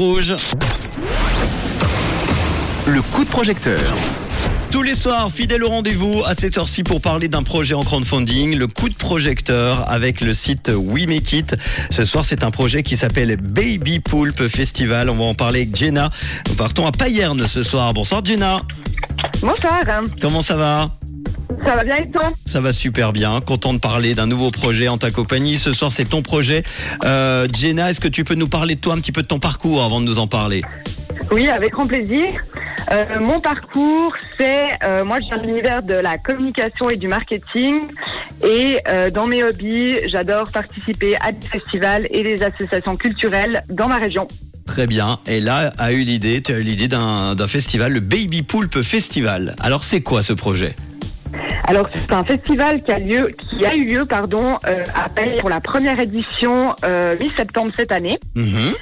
Rouge. Le coup de projecteur. Tous les soirs, fidèle au rendez-vous à cette heure-ci pour parler d'un projet en crowdfunding, le coup de projecteur avec le site We Make It. Ce soir, c'est un projet qui s'appelle Baby Poulpe Festival. On va en parler avec Jenna. Nous partons à Payerne ce soir. Bonsoir Jenna. Bonsoir. Comment ça va? Ça va bien et toi Ça va super bien. Content de parler d'un nouveau projet en ta compagnie. Ce soir, c'est ton projet. Euh, Jenna, est-ce que tu peux nous parler de toi un petit peu de ton parcours avant de nous en parler? Oui, avec grand plaisir. Euh, mon parcours, c'est euh, moi je viens de l'univers de la communication et du marketing et euh, dans mes hobbies, j'adore participer à des festivals et des associations culturelles dans ma région. Très bien. Et là, a eu l'idée, tu as eu l'idée d'un d'un festival, le Baby Poulpe Festival. Alors, c'est quoi ce projet? Alors c'est un festival qui a lieu, qui a eu lieu, pardon, euh, à Paris pour la première édition euh, mi-septembre cette année. Mhm.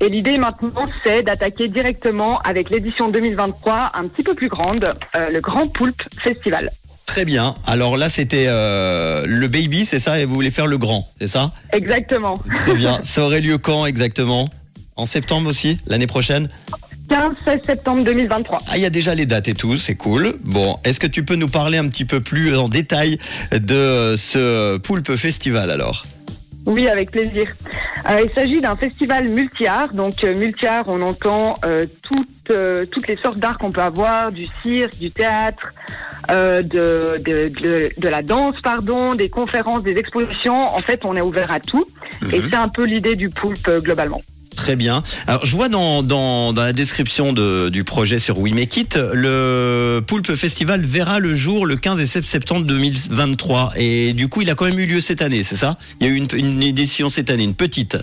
Et l'idée maintenant, c'est d'attaquer directement avec l'édition 2023, un petit peu plus grande, euh, le Grand Poulpe Festival. Très bien. Alors là, c'était euh, le Baby, c'est ça Et vous voulez faire le grand, c'est ça? Exactement. Très bien. ça aurait lieu quand exactement? En septembre aussi? L'année prochaine? 15-16 septembre 2023. Ah, il y a déjà les dates et tout, c'est cool. Bon, est-ce que tu peux nous parler un petit peu plus en détail de ce Poulpe Festival alors? Oui, avec plaisir. Euh, il s'agit d'un festival multi-art. Donc, euh, multi-art, on entend euh, toutes, euh, toutes les sortes d'art qu'on peut avoir, du cirque, du théâtre, de, de, de, de la danse, pardon, des conférences, des expositions. En fait, on est ouvert à tout. Et c'est un peu l'idée du poulpe globalement. Très bien. Alors, je vois dans, la description de, du projet sur We Make It, le Poulpe Festival verra le jour le 15 et 16 septembre 2023. Et du coup, il a quand même eu lieu cette année, c'est ça? Il y a eu une édition cette année, une petite.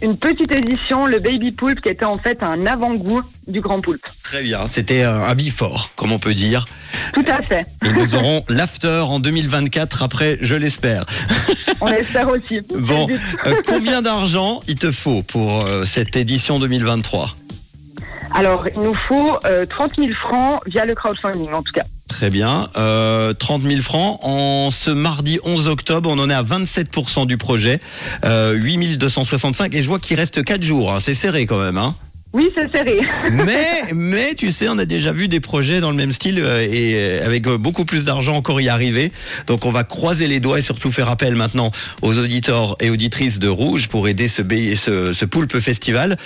Une petite édition, le Baby Poulpe, qui était en fait un avant-goût du Grand Poulpe. Très bien. C'était un, before, comme on peut dire. Tout à fait. Et nous aurons l'after en 2024 après, je l'espère. On espère aussi. Bon, euh, combien d'argent il te faut pour euh, cette édition 2023 Alors, il nous faut euh, 30 000 francs via le crowdfunding, en tout cas. Très bien. Euh, 30 000 francs. En ce mardi 11 octobre, on en est à 27% du projet. Euh, 8 265. Et je vois qu'il reste 4 jours. hein. C'est serré quand même. Hein. Oui, c'est serré. Mais, tu sais, on a déjà vu des projets dans le même style euh, et euh, avec euh, beaucoup plus d'argent encore y arriver. Donc on va croiser les doigts et surtout faire appel maintenant aux auditeurs et auditrices de Rouge pour aider ce, ce, ce Poulpe Festival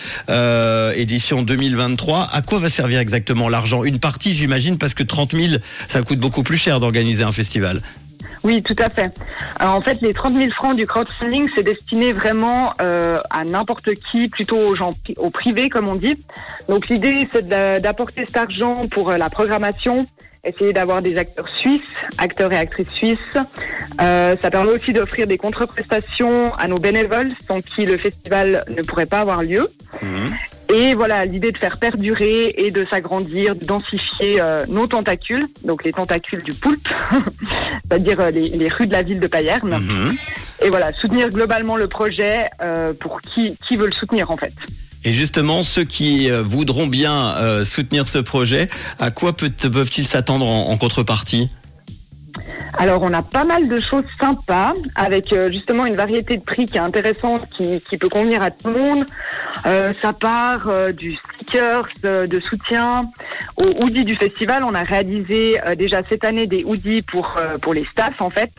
édition 2023. À quoi va servir exactement l'argent? Une partie, j'imagine, parce que 30 000, ça coûte beaucoup plus cher d'organiser un festival. Oui, tout à fait. Alors, en fait, les 30 000 francs du crowdfunding, c'est destiné vraiment euh, à n'importe qui, plutôt aux gens, aux privés, comme on dit. Donc, l'idée, c'est d'apporter cet argent pour euh, la programmation, essayer d'avoir des acteurs suisses, acteurs et actrices suisses. Euh, ça permet aussi d'offrir des contre-prestations à nos bénévoles, sans qui le festival ne pourrait pas avoir lieu. Et voilà, l'idée de faire perdurer et de s'agrandir, de densifier euh, nos tentacules, donc les tentacules du poulpe, c'est-à-dire euh, les, les rues de la ville de Payerne. Mhm. Et voilà, soutenir globalement le projet euh, pour qui, qui veut le soutenir en fait. Et justement, ceux qui voudront bien soutenir ce projet, à quoi peut- peuvent-ils s'attendre en, en contrepartie? Alors on a pas mal de choses sympas avec euh, justement une variété de prix qui est intéressante, qui, qui peut convenir à tout le monde. Euh, ça part euh, du stickers de soutien au hoodie du festival. On a réalisé déjà cette année des hoodies pour pour les staffs en fait.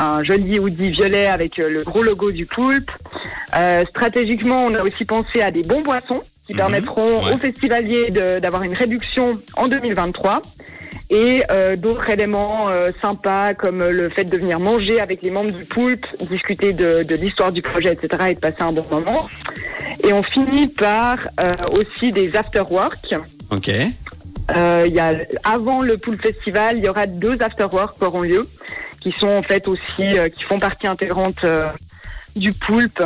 Un joli hoodie violet avec le gros logo du poulpe. Stratégiquement, on a aussi pensé à des bons boissons qui Mhm, permettront ouais. aux festivaliers d'avoir une réduction en 2023 et euh, d'autres éléments euh, sympas comme le fait de venir manger avec les membres du poulpe, discuter de, de l'histoire du projet, etc. et de passer un bon moment. Et on finit par euh, aussi des after-work. Ok. Y a, avant le Poulpe Festival, il y aura deux after-work qui auront lieu, qui sont en fait aussi, qui font partie intégrante du Poulpe,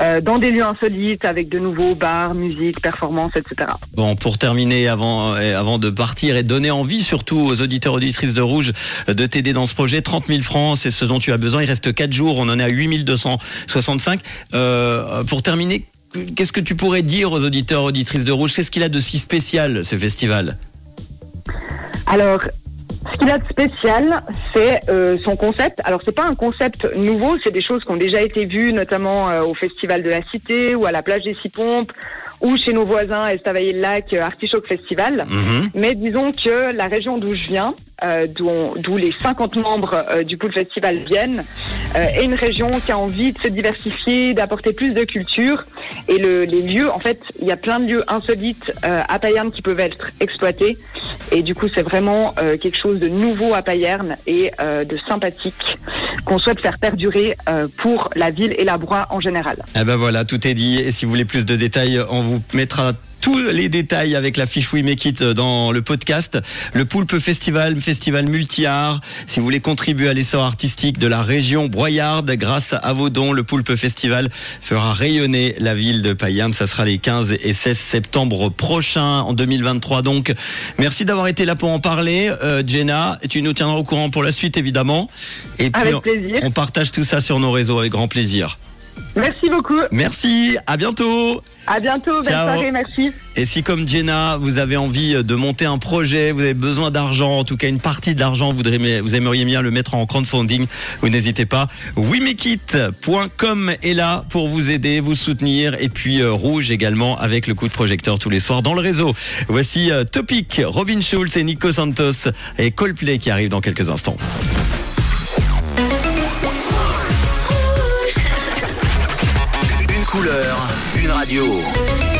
euh, dans des lieux insolites avec de nouveaux bars, musique, performances, etc. Bon, pour terminer, avant, euh, avant de partir et donner envie surtout aux auditeurs auditrices de Rouge euh, de t'aider dans ce projet, 30 000 francs, c'est ce dont tu as besoin. Il reste 4 jours, on en est à 8 265. Euh, pour terminer, qu'est-ce que tu pourrais dire aux auditeurs auditrices de Rouge? Qu'est-ce qu'il a de si spécial, ce festival? Alors, ce qu'il a de spécial, c'est euh, son concept. Alors, c'est pas un concept nouveau, c'est des choses qui ont déjà été vues, notamment euh, au Festival de la Cité ou à la plage des Six Pompes ou chez nos voisins Estavayer-le-Lac, Artichoke Festival. Mhm. Mais disons que la région d'où je viens, euh, d'où les 50 membres euh, du Pool Festival viennent, euh, est une région qui a envie de se diversifier, d'apporter plus de culture. Et le, les lieux, en fait, il y a plein de lieux insolites euh, à Payerne qui peuvent être exploités. Et du coup, c'est vraiment quelque chose de nouveau à Payerne et de sympathique qu'on souhaite faire perdurer pour la ville et la Broye en général. Eh ben voilà, tout est dit. Et si vous voulez plus de détails, on vous mettra tous les détails avec la fiche We Make It dans le podcast. Le Poulpe festival multi-art. Si vous voulez contribuer à l'essor artistique de la région broyarde, grâce à vos dons, le Poulpe Festival fera rayonner la ville de Payerne. Ça sera les 15 et 16 septembre prochains, en 2023 donc. Merci d'avoir été là pour en parler. Euh, Jenna, tu nous tiendras au courant pour la suite, évidemment. Et puis, Avec plaisir. on partage tout ça sur nos réseaux avec grand plaisir. Merci beaucoup. Merci, à bientôt. À bientôt. Belle soirée. Merci. Et si comme Jenna, vous avez envie de monter un projet, vous avez besoin d'argent, en tout cas une partie de l'argent, vous aimeriez bien le mettre en crowdfunding, vous n'hésitez pas. WeMakeIt.com est là pour vous aider, vous soutenir. Et puis euh, Rouge également avec le coup de projecteur tous les soirs dans le réseau. Voici euh, Topic, Robin Schulz et Nico Santos et Coldplay qui arrivent dans quelques instants. Radio.